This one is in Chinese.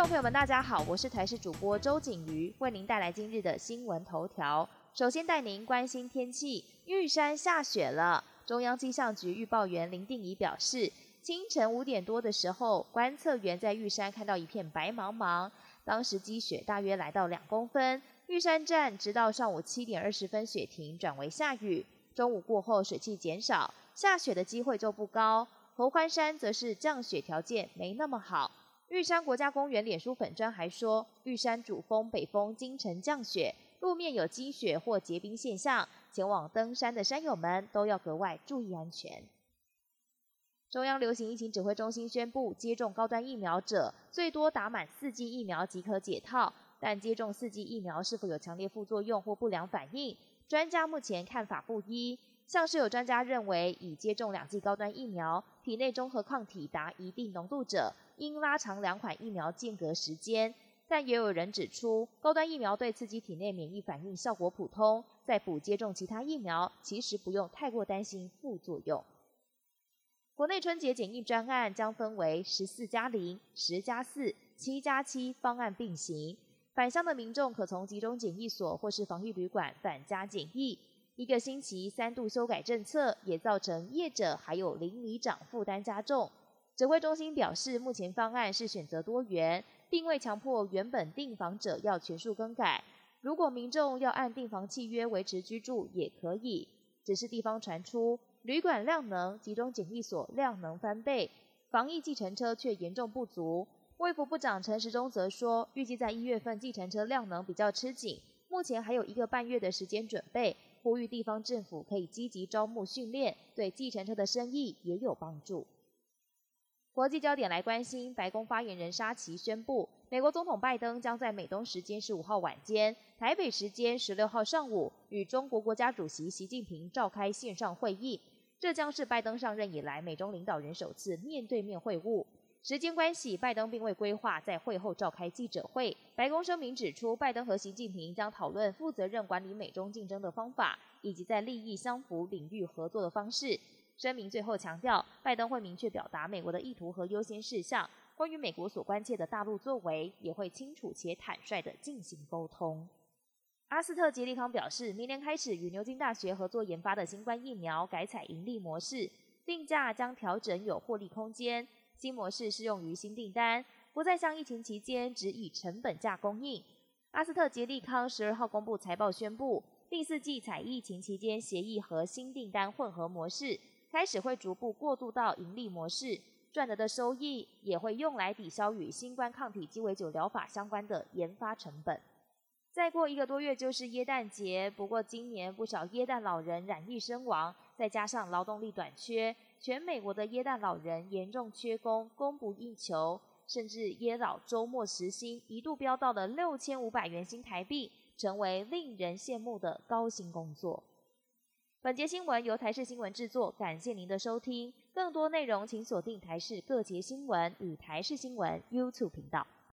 众朋友们，大家好，我是台视主播周景瑜，为您带来今日的新闻头条。首先带您关心天气，玉山下雪了。中央气象局预报员林定仪表示，清晨五点多的时候，观测员在玉山看到一片白茫茫，当时积雪大约来到两公分。玉山站直到上午七点二十分雪停，转为下雨。中午过后水汽减少，下雪的机会就不高。合欢山则是降雪条件没那么好。玉山国家公园脸书粉砖还说，玉山主峰北峰今晨降雪，路面有积雪或结冰现象，前往登山的山友们都要格外注意安全。中央流行疫情指挥中心宣布，接种高端疫苗者最多打满四剂疫苗即可解套，但接种四剂疫苗是否有强烈副作用或不良反应，专家目前看法不一。像是有专家认为，已接种两剂高端疫苗，体内中和抗体达一定浓度者，应拉长两款疫苗间隔时间。但也有人指出，高端疫苗对刺激体内免疫反应效果普通，在补接种其他疫苗，其实不用太过担心副作用。国内春节检疫专案将分为十四加零、十加四、七加七方案并行，返乡的民众可从集中检疫所或是防疫旅馆返家检疫。一个星期三度修改政策，也造成业者还有邻里长负担加重。指挥中心表示，目前方案是选择多元，并未强迫原本订房者要全数更改。如果民众要按订房契约维持居住，也可以。只是地方传出旅馆量能、集中检疫所量能翻倍，防疫计程车却严重不足。卫福部长陈时中则说，预计在一月份计程车量能比较吃紧，目前还有一个半月的时间准备。呼吁地方政府可以积极招募训练，对计程车的生意也有帮助。国际焦点来关心，白宫发言人沙奇宣布，美国总统拜登将在美东时间十五号晚间、台北时间十六号上午与中国国家主席习近平召开线上会议，这将是拜登上任以来美中领导人首次面对面会晤。时间关系，拜登并未规划在会后召开记者会。白宫声明指出，拜登和习近平将讨论负责任管理美中竞争的方法，以及在利益相符领域合作的方式。声明最后强调，拜登会明确表达美国的意图和优先事项，关于美国所关切的大陆作为，也会清楚且坦率地进行沟通。阿斯特吉利康表示，明年开始与牛津大学合作研发的新冠疫苗改采盈利模式，定价将调整有获利空间。新模式适用于新订单，不再像疫情期间只以成本价供应。阿斯特捷利康十二号公布财报，宣布第四季采疫情期间协议和新订单混合模式，开始会逐步过渡到盈利模式，赚得的收益也会用来抵消与新冠抗体鸡尾酒疗法相关的研发成本。再过一个多月就是耶诞节，不过今年不少耶诞老人染疫身亡，再加上劳动力短缺。全美国的耶诞老人严重缺工，供不应求，甚至耶老周末时薪一度飙到了六千五百元新台币，成为令人羡慕的高薪工作。本节新闻由台视新闻制作，感谢您的收听。更多内容请锁定台视各节新闻与台视新闻 YouTube 频道。